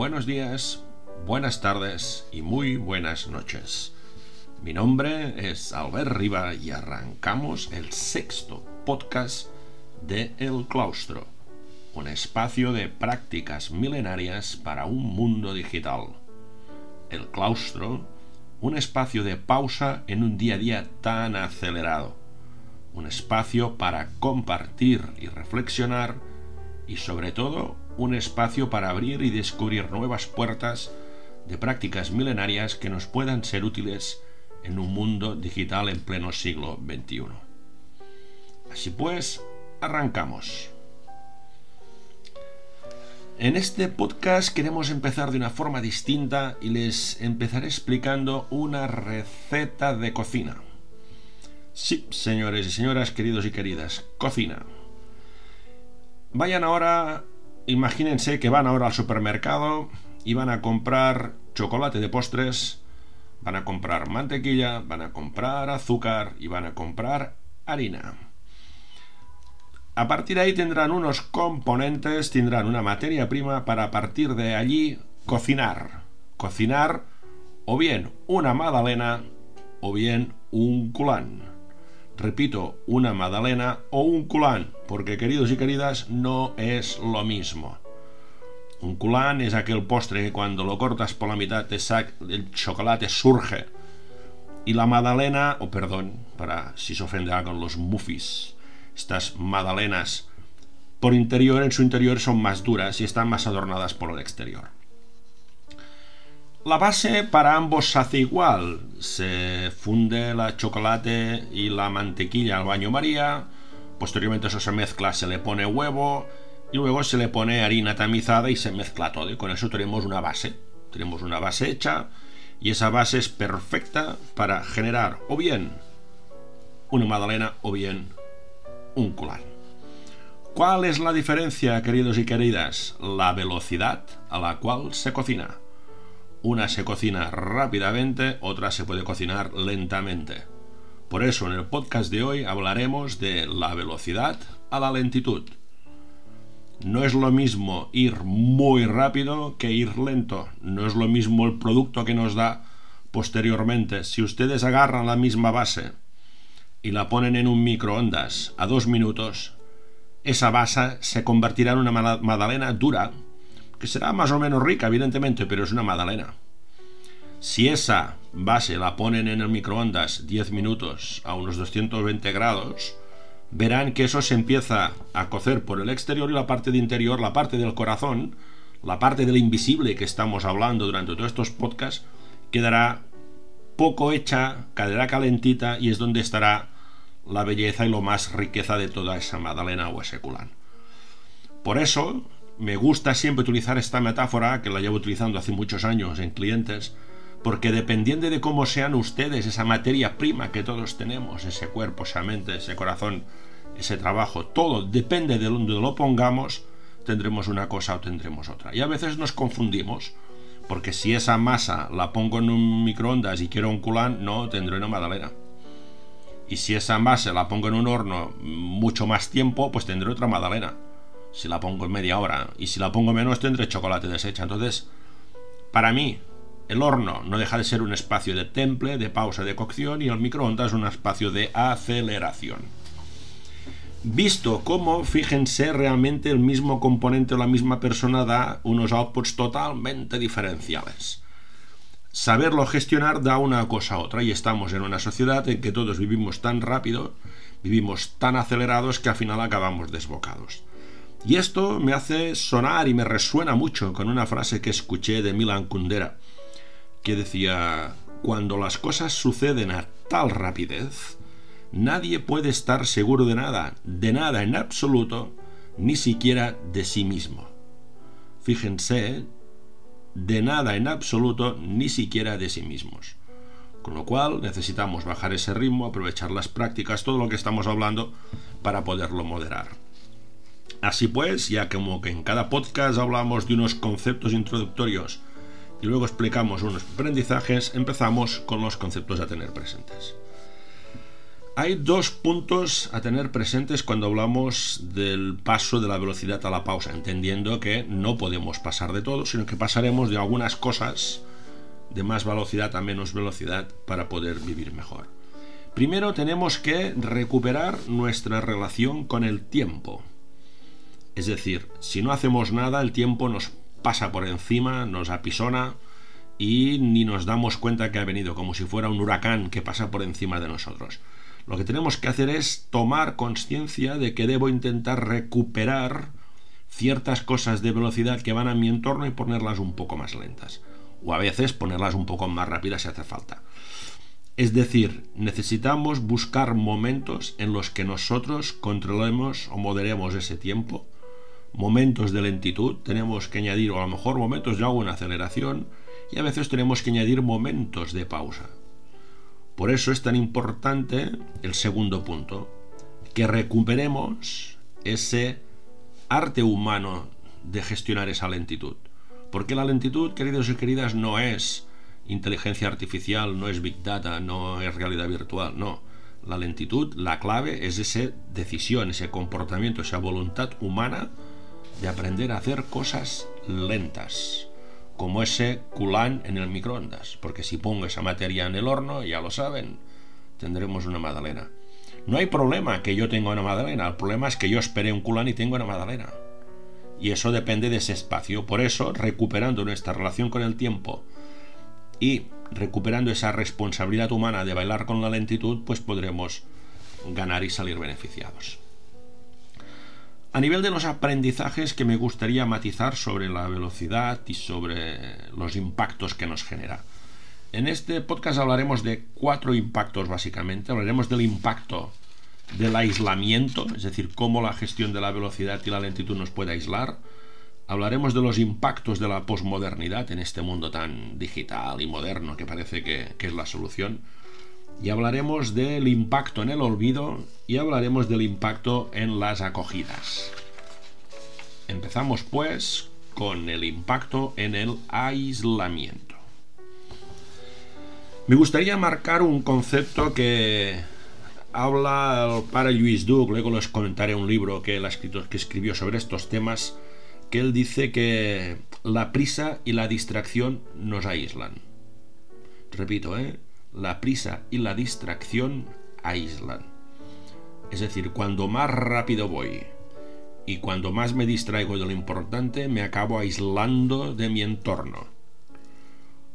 buenos días, buenas tardes y muy buenas noches. Mi nombre es Albert Riva y arrancamos el sexto podcast de El Claustro, un espacio de prácticas milenarias para un mundo digital. El Claustro, un espacio de pausa en un día a día tan acelerado, un espacio para compartir y reflexionar y sobre todo un espacio para abrir y descubrir nuevas puertas de prácticas milenarias que nos puedan ser útiles en un mundo digital en pleno siglo XXI. Así pues, arrancamos. En este podcast queremos empezar de una forma distinta y les empezaré explicando una receta de cocina. Sí, señores y señoras, queridos y queridas, cocina. Vayan ahora imagínense que van ahora al supermercado y van a comprar chocolate de postres, van a comprar mantequilla, van a comprar azúcar y van a comprar harina. A partir de ahí tendrán unos componentes, tendrán una materia prima para a partir de allí cocinar. Cocinar o bien una magdalena o bien un culán. Repito, una magdalena o un culán, porque queridos y queridas, no es lo mismo. Un culán es aquel postre que cuando lo cortas por la mitad te saca, el chocolate surge. Y la magdalena, o perdón, para si se ofende con los muffis, estas magdalenas por interior, en su interior son más duras y están más adornadas por el exterior. La base para ambos hace igual. Se funde la chocolate y la mantequilla al baño María. Posteriormente eso se mezcla, se le pone huevo y luego se le pone harina tamizada y se mezcla todo. Y con eso tenemos una base. Tenemos una base hecha y esa base es perfecta para generar o bien una magdalena o bien un culán. ¿Cuál es la diferencia, queridos y queridas? La velocidad a la cual se cocina. Una se cocina rápidamente, otra se puede cocinar lentamente. Por eso en el podcast de hoy hablaremos de la velocidad a la lentitud. No es lo mismo ir muy rápido que ir lento. No es lo mismo el producto que nos da posteriormente. Si ustedes agarran la misma base y la ponen en un microondas a dos minutos, esa base se convertirá en una magdalena dura que será más o menos rica, evidentemente, pero es una magdalena. Si esa base la ponen en el microondas 10 minutos a unos 220 grados, verán que eso se empieza a cocer por el exterior y la parte de interior, la parte del corazón, la parte del invisible que estamos hablando durante todos estos podcasts, quedará poco hecha, quedará calentita y es donde estará la belleza y lo más riqueza de toda esa magdalena o ese culán. Por eso, me gusta siempre utilizar esta metáfora, que la llevo utilizando hace muchos años en clientes, porque dependiendo de cómo sean ustedes, esa materia prima que todos tenemos, ese cuerpo, esa mente, ese corazón, ese trabajo, todo depende de donde lo pongamos, tendremos una cosa o tendremos otra. Y a veces nos confundimos, porque si esa masa la pongo en un microondas y quiero un culán, no, tendré una magdalena. Y si esa masa la pongo en un horno mucho más tiempo, pues tendré otra magdalena si la pongo en media hora. Y si la pongo menos tendré chocolate deshecha. Entonces, para mí, el horno no deja de ser un espacio de temple, de pausa de cocción y el microondas un espacio de aceleración. Visto cómo, fíjense, realmente el mismo componente o la misma persona da unos outputs totalmente diferenciales. Saberlo gestionar da una cosa a otra y estamos en una sociedad en que todos vivimos tan rápido, vivimos tan acelerados que al final acabamos desbocados. Y esto me hace sonar y me resuena mucho con una frase que escuché de Milan Kundera, que decía, cuando las cosas suceden a tal rapidez, nadie puede estar seguro de nada, de nada en absoluto, ni siquiera de sí mismo. Fíjense, de nada en absoluto, ni siquiera de sí mismos. Con lo cual necesitamos bajar ese ritmo, aprovechar las prácticas, todo lo que estamos hablando, para poderlo moderar. Así pues, ya como que en cada podcast hablamos de unos conceptos introductorios y luego explicamos unos aprendizajes, empezamos con los conceptos a tener presentes. Hay dos puntos a tener presentes cuando hablamos del paso de la velocidad a la pausa, entendiendo que no podemos pasar de todo, sino que pasaremos de algunas cosas de más velocidad a menos velocidad para poder vivir mejor. Primero tenemos que recuperar nuestra relación con el tiempo. Es decir, si no hacemos nada, el tiempo nos pasa por encima, nos apisona y ni nos damos cuenta que ha venido, como si fuera un huracán que pasa por encima de nosotros. Lo que tenemos que hacer es tomar conciencia de que debo intentar recuperar ciertas cosas de velocidad que van a mi entorno y ponerlas un poco más lentas. O a veces ponerlas un poco más rápidas si hace falta. Es decir, necesitamos buscar momentos en los que nosotros controlemos o moderemos ese tiempo. Momentos de lentitud, tenemos que añadir, o a lo mejor momentos de alguna aceleración, y a veces tenemos que añadir momentos de pausa. Por eso es tan importante el segundo punto, que recuperemos ese arte humano de gestionar esa lentitud. Porque la lentitud, queridos y queridas, no es inteligencia artificial, no es big data, no es realidad virtual, no. La lentitud, la clave es esa decisión, ese comportamiento, esa voluntad humana de aprender a hacer cosas lentas como ese culán en el microondas, porque si pongo esa materia en el horno, ya lo saben, tendremos una magdalena. No hay problema que yo tenga una magdalena, el problema es que yo esperé un culán y tengo una magdalena. Y eso depende de ese espacio. Por eso, recuperando nuestra relación con el tiempo y recuperando esa responsabilidad humana de bailar con la lentitud, pues podremos ganar y salir beneficiados. A nivel de los aprendizajes que me gustaría matizar sobre la velocidad y sobre los impactos que nos genera. En este podcast hablaremos de cuatro impactos básicamente. Hablaremos del impacto del aislamiento, es decir, cómo la gestión de la velocidad y la lentitud nos puede aislar. Hablaremos de los impactos de la posmodernidad en este mundo tan digital y moderno que parece que, que es la solución y hablaremos del impacto en el olvido y hablaremos del impacto en las acogidas. Empezamos pues con el impacto en el aislamiento. Me gustaría marcar un concepto que habla para Luis Duke, luego les comentaré un libro que él ha que escribió sobre estos temas, que él dice que la prisa y la distracción nos aíslan. Repito, ¿eh? La prisa y la distracción aíslan. Es decir, cuando más rápido voy y cuando más me distraigo de lo importante, me acabo aislando de mi entorno.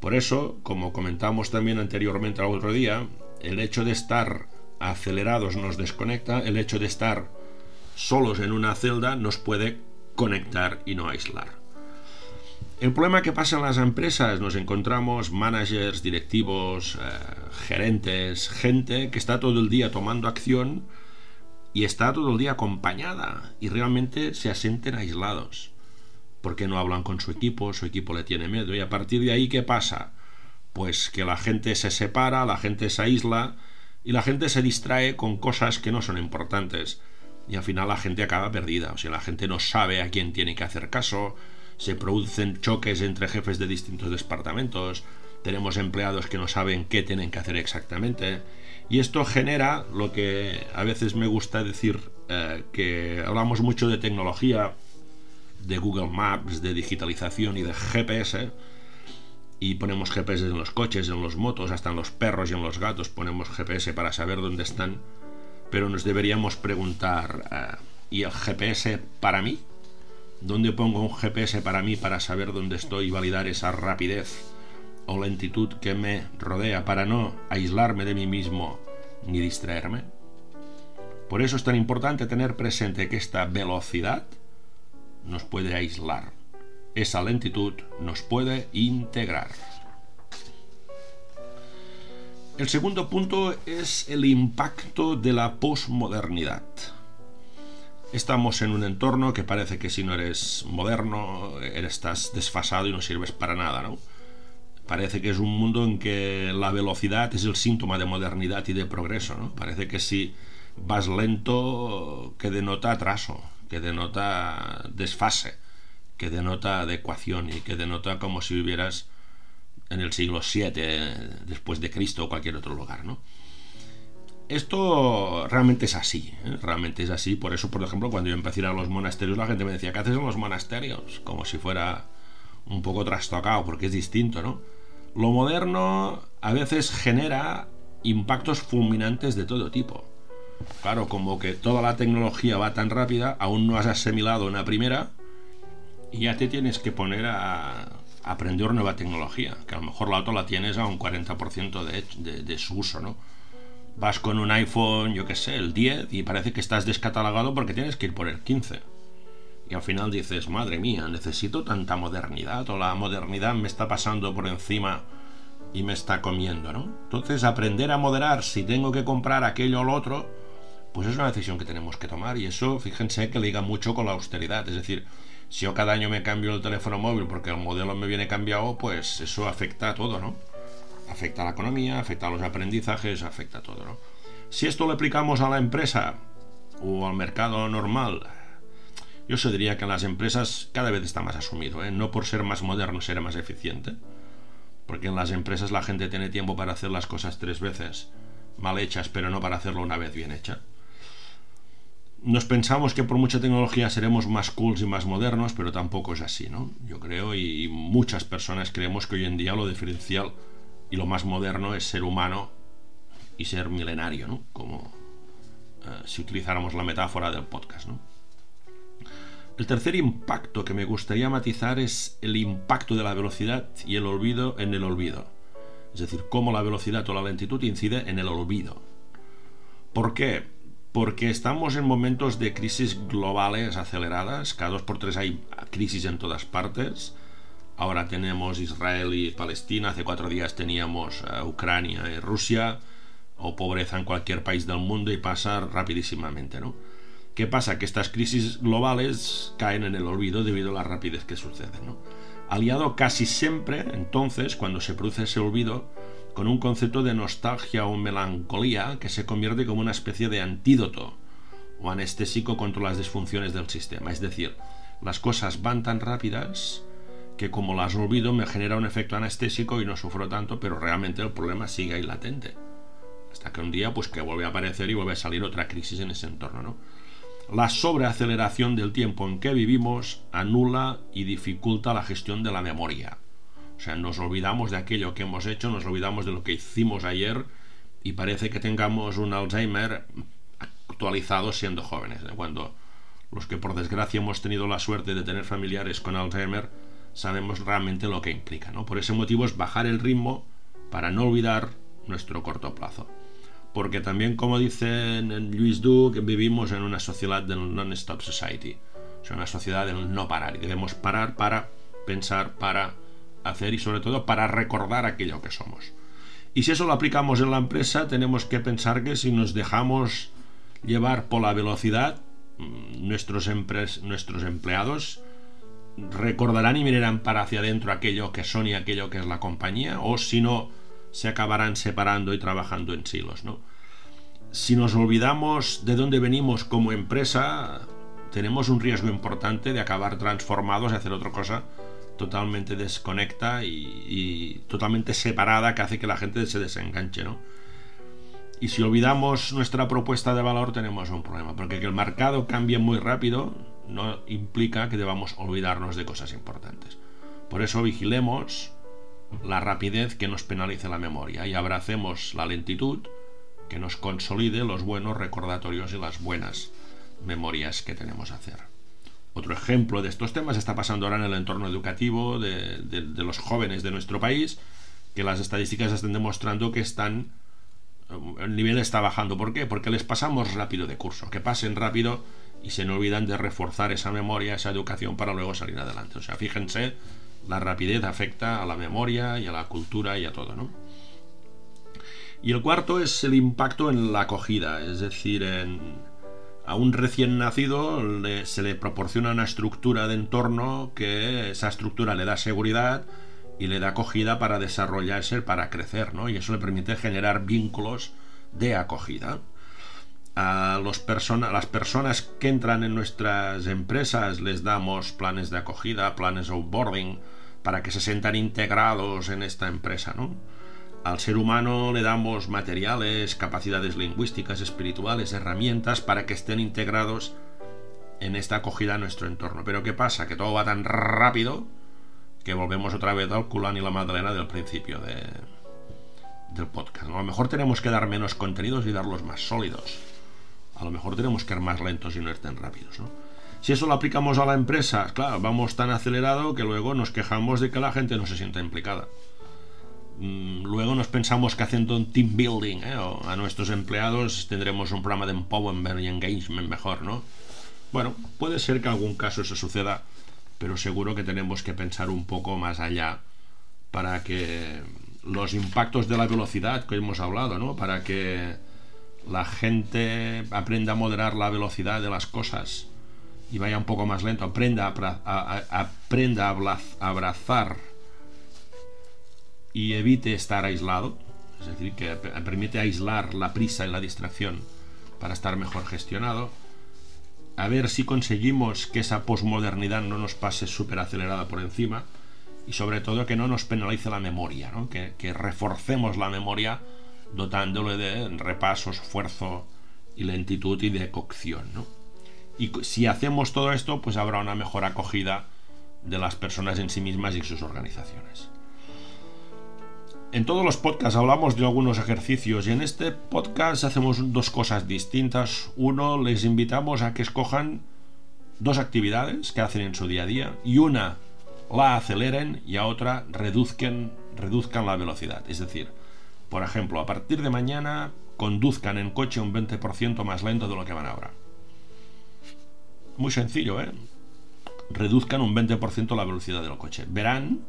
Por eso, como comentamos también anteriormente al otro día, el hecho de estar acelerados nos desconecta, el hecho de estar solos en una celda nos puede conectar y no aislar. El problema que pasa en las empresas, nos encontramos managers, directivos, eh, gerentes, gente que está todo el día tomando acción y está todo el día acompañada y realmente se asienten aislados porque no hablan con su equipo, su equipo le tiene miedo. Y a partir de ahí ¿qué pasa? Pues que la gente se separa, la gente se aísla y la gente se distrae con cosas que no son importantes. Y al final la gente acaba perdida, o sea, la gente no sabe a quién tiene que hacer caso, se producen choques entre jefes de distintos departamentos, tenemos empleados que no saben qué tienen que hacer exactamente, y esto genera lo que a veces me gusta decir, eh, que hablamos mucho de tecnología, de Google Maps, de digitalización y de GPS, y ponemos GPS en los coches, en los motos, hasta en los perros y en los gatos ponemos GPS para saber dónde están, pero nos deberíamos preguntar, eh, ¿y el GPS para mí? ¿Dónde pongo un GPS para mí para saber dónde estoy y validar esa rapidez o lentitud que me rodea para no aislarme de mí mismo ni distraerme? Por eso es tan importante tener presente que esta velocidad nos puede aislar. Esa lentitud nos puede integrar. El segundo punto es el impacto de la posmodernidad. Estamos en un entorno que parece que si no eres moderno, estás desfasado y no sirves para nada, ¿no? Parece que es un mundo en que la velocidad es el síntoma de modernidad y de progreso, ¿no? Parece que si vas lento, que denota atraso, que denota desfase, que denota adecuación y que denota como si vivieras en el siglo VII después de Cristo o cualquier otro lugar, ¿no? Esto realmente es así, ¿eh? realmente es así. Por eso, por ejemplo, cuando yo empecé a ir a los monasterios, la gente me decía, ¿qué haces en los monasterios? Como si fuera un poco trastocado, porque es distinto, ¿no? Lo moderno a veces genera impactos fulminantes de todo tipo. Claro, como que toda la tecnología va tan rápida, aún no has asimilado una primera y ya te tienes que poner a aprender nueva tecnología, que a lo mejor la otra la tienes a un 40% de, de, su uso, ¿no? Vas con un iPhone, yo qué sé, el 10 y parece que estás descatalogado porque tienes que ir por el 15. Y al final dices, madre mía, necesito tanta modernidad o la modernidad me está pasando por encima y me está comiendo, ¿no? Entonces aprender a moderar si tengo que comprar aquello o lo otro, pues es una decisión que tenemos que tomar y eso, fíjense que liga mucho con la austeridad, es decir, si yo cada año me cambio el teléfono móvil porque el modelo me viene cambiado, pues eso afecta a todo, ¿no? Afecta a la economía, afecta a los aprendizajes, afecta a todo, ¿no? Si esto lo aplicamos a la empresa o al mercado normal, yo se diría que en las empresas cada vez está más asumido, ¿eh? No por ser más moderno será más eficiente, porque en las empresas la gente tiene tiempo para hacer las cosas tres veces mal hechas, pero no para hacerlo una vez bien hecha nos pensamos que por mucha tecnología seremos más cools y más modernos, pero tampoco es así, ¿no? Yo creo y muchas personas creemos que hoy en día lo diferencial y lo más moderno es ser humano y ser milenario, ¿no? Como eh, si utilizáramos la metáfora del podcast, ¿no? El tercer impacto que me gustaría matizar es el impacto de la velocidad y el olvido en el olvido. Es decir, cómo la velocidad o la lentitud incide en el olvido. ¿Por qué? porque estamos en momentos de crisis globales aceleradas, cada dos por tres hay crisis en todas partes. Ahora tenemos Israel y Palestina, hace cuatro días teníamos eh, Ucrania y Rusia, o pobreza en cualquier país del mundo y pasa rapidísimamente, ¿no? ¿Qué pasa? Que estas crisis globales caen en el olvido debido a la rapidez que sucede, ¿no? Aliado casi siempre, entonces, cuando se produce ese olvido, con un concepto de nostalgia o melancolía que se convierte como una especie de antídoto o anestésico contra las disfunciones del sistema. Es decir, las cosas van tan rápidas que como las olvido me genera un efecto anestésico y no sufro tanto, pero realmente el problema sigue ahí latente. Hasta que un día pues que vuelve a aparecer y vuelve a salir otra crisis en ese entorno, ¿no? La sobreaceleración del tiempo en que vivimos anula y dificulta la gestión de la memoria. O sea, nos olvidamos de aquello que hemos hecho, nos olvidamos de lo que hicimos ayer y parece que tengamos un Alzheimer actualizado siendo jóvenes. Cuando los que por desgracia hemos tenido la suerte de tener familiares con Alzheimer sabemos realmente lo que implica. ¿no? Por ese motivo es bajar el ritmo para no olvidar nuestro corto plazo. Porque también, como dice Luis Duke, vivimos en una sociedad del non-stop society. Sea, una sociedad del no parar. Y debemos parar para pensar, para hacer y sobre todo para recordar aquello que somos. Y si eso lo aplicamos en la empresa, tenemos que pensar que si nos dejamos llevar por la velocidad, mm, nuestros empleados recordarán y mirarán para hacia adentro aquello que son y aquello que es la compañía, o si no, se acabarán separando y trabajando en silos. ¿no? Si nos olvidamos de dónde venimos como empresa, tenemos un riesgo importante de acabar transformados y hacer otra cosa totalmente desconecta y, totalmente separada que hace que la gente se desenganche, ¿no? Y si olvidamos nuestra propuesta de valor tenemos un problema, porque que el mercado cambie muy rápido no implica que debamos olvidarnos de cosas importantes. Por eso vigilemos la rapidez que nos penalice la memoria y abracemos la lentitud que nos consolide los buenos recordatorios y las buenas memorias que tenemos a hacer. Otro ejemplo de estos temas está pasando ahora en el entorno educativo de, los jóvenes de nuestro país, que las estadísticas están demostrando que están el nivel está bajando. ¿Por qué? Porque les pasamos rápido de curso, que pasen rápido y se no olvidan de reforzar esa memoria, esa educación para luego salir adelante. O sea, fíjense, la rapidez afecta a la memoria y a la cultura y a todo, ¿no? Y el cuarto es el impacto en la acogida, es decir, en, a un recién nacido se le proporciona una estructura de entorno que esa estructura le da seguridad y le da acogida para desarrollarse, para crecer, ¿no? Y eso le permite generar vínculos de acogida. A los las personas que entran en nuestras empresas les damos planes de acogida, planes de onboarding, para que se sientan integrados en esta empresa, ¿no? al ser humano le damos materiales, capacidades lingüísticas, espirituales, herramientas para que estén integrados en esta acogida a nuestro entorno. Pero ¿qué pasa? Que todo va tan rápido que volvemos otra vez al culán y la magdalena del principio de, del podcast. A lo mejor tenemos que dar menos contenidos y darlos más sólidos. A lo mejor tenemos que ir más lentos y no ir tan rápidos. Si eso lo aplicamos a la empresa, claro, vamos tan acelerado que luego nos quejamos de que la gente no se sienta implicada. Mm, luego nos pensamos que haciendo un team building ¿eh? a nuestros empleados tendremos un programa de empowerment y engagement mejor, ¿no? Bueno, puede ser que algún caso eso suceda, pero seguro que tenemos que pensar un poco más allá para que los impactos de la velocidad que hemos hablado, ¿no? Para que la gente aprenda a moderar la velocidad de las cosas y vaya un poco más lento, aprenda a, aprenda a abrazar y evite estar aislado, es decir, que permite aislar la prisa y la distracción para estar mejor gestionado. A ver si conseguimos que esa posmodernidad no nos pase súper acelerada por encima y sobre todo que no nos penalice la memoria, ¿no? que reforcemos la memoria dotándole de repaso, esfuerzo y lentitud y de cocción. ¿no? Y si hacemos todo esto, pues habrá una mejor acogida de las personas en sí mismas y sus organizaciones. En todos los podcasts hablamos de algunos ejercicios y en este podcast hacemos dos cosas distintas. Uno, les invitamos a que escojan dos actividades que hacen en su día a día y una la aceleren y a otra reduzcan, reduzcan la velocidad. Es decir, por ejemplo, a partir de mañana conduzcan en coche un 20% más lento de lo que van ahora. Muy sencillo, ¿eh? Reduzcan un 20% la velocidad del coche. Verán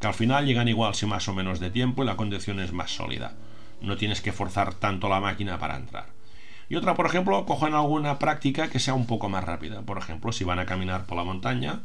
que al final llegan igual si más o menos de tiempo y la conducción es más sólida. No tienes que forzar tanto la máquina para entrar. Y otra, por ejemplo, cojan alguna práctica que sea un poco más rápida. Por ejemplo, si van a caminar por la montaña,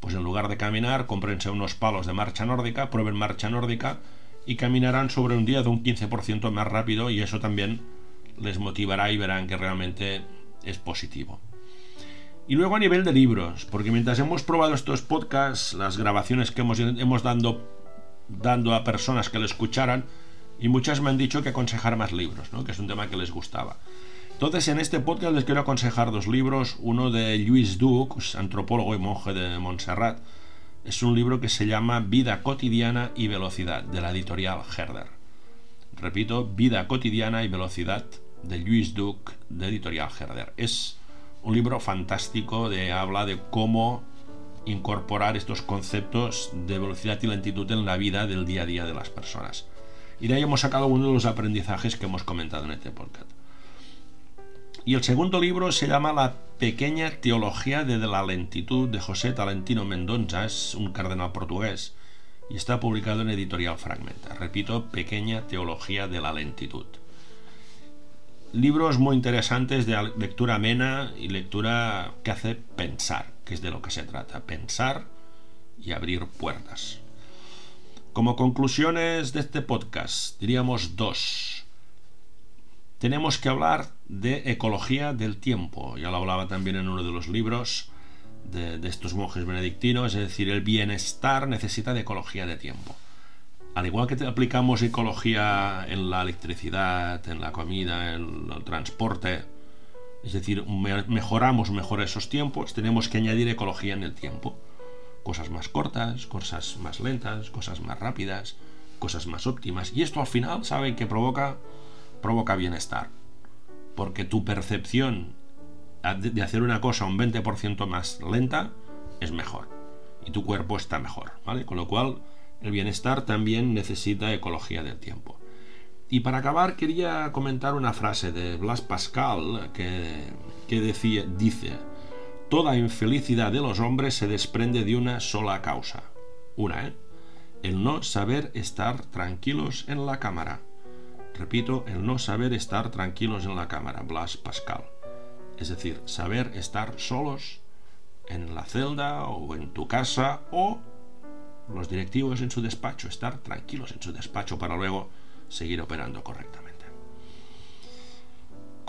pues en lugar de caminar, cómprense unos palos de marcha nórdica, prueben marcha nórdica y caminarán sobre un día de un 15% más rápido y eso también les motivará y verán que realmente es positivo. Y luego a nivel de libros, porque mientras hemos probado estos podcasts, las grabaciones que hemos, hemos dando, dando a personas que lo escucharan, y muchas me han dicho que aconsejar más libros, ¿no? que es un tema que les gustaba. Entonces, en este podcast les quiero aconsejar dos libros. Uno de Luis Duc, antropólogo y monje de Montserrat. Es un libro que se llama Vida cotidiana y velocidad, de la editorial Herder. Repito, Vida cotidiana y velocidad, de Luis Duc, de editorial Herder. Es un libro fantástico de habla de cómo incorporar estos conceptos de velocidad y lentitud en la vida del día a día de las personas. Y de ahí hemos sacado uno de los aprendizajes que hemos comentado en este podcast. Y el segundo libro se llama La pequeña teología de la lentitud de José Talentino Mendonça, es un cardenal portugués, y está publicado en Editorial Fragmenta. Repito, Pequeña teología de la lentitud. Libros muy interesantes de lectura amena y lectura que hace pensar, que es de lo que se trata, pensar y abrir puertas. Como conclusiones de este podcast, diríamos dos tenemos que hablar de ecología del tiempo. Ya lo hablaba también en uno de los libros de, estos monjes benedictinos, es decir, el bienestar necesita de ecología de tiempo. Al igual que aplicamos ecología en la electricidad, en la comida, en el transporte, es decir, mejoramos mejor esos tiempos, tenemos que añadir ecología en el tiempo. Cosas más cortas, cosas más lentas, cosas más rápidas, cosas más óptimas. Y esto al final, ¿saben que provoca? provoca bienestar. Porque tu percepción de hacer una cosa un 20% más lenta es mejor. Y tu cuerpo está mejor, ¿vale? Con lo cual, el bienestar también necesita ecología del tiempo. Y para acabar, quería comentar una frase de Blas Pascal que, que decía, dice, Toda infelicidad de los hombres se desprende de una sola causa. Una, ¿eh? El no saber estar tranquilos en la cámara. Repito, el no saber estar tranquilos en la cámara, Blas Pascal. Es decir, saber estar solos en la celda o en tu casa o los directivos en su despacho, estar tranquilos en su despacho para luego seguir operando correctamente.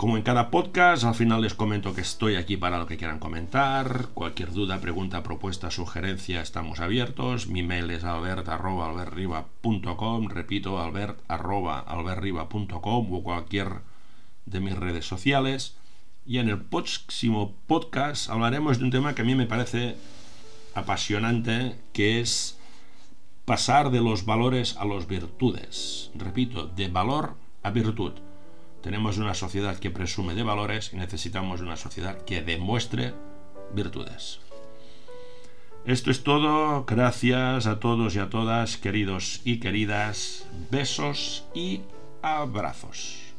Como en cada podcast, al final les comento que estoy aquí para lo que quieran comentar. Cualquier duda, pregunta, propuesta, sugerencia, estamos abiertos. Mi mail es albert.albertriba.com, repito, albert.albertriba.com o cualquier de mis redes sociales. Y en el próximo podcast hablaremos de un tema que a mí me parece apasionante, que es pasar de los valores a las virtudes. Repito, de valor a virtud. Tenemos una sociedad que presume de valores y necesitamos una sociedad que demuestre virtudes. Esto es todo. Gracias a todos y a todas, queridos y queridas. Besos y abrazos.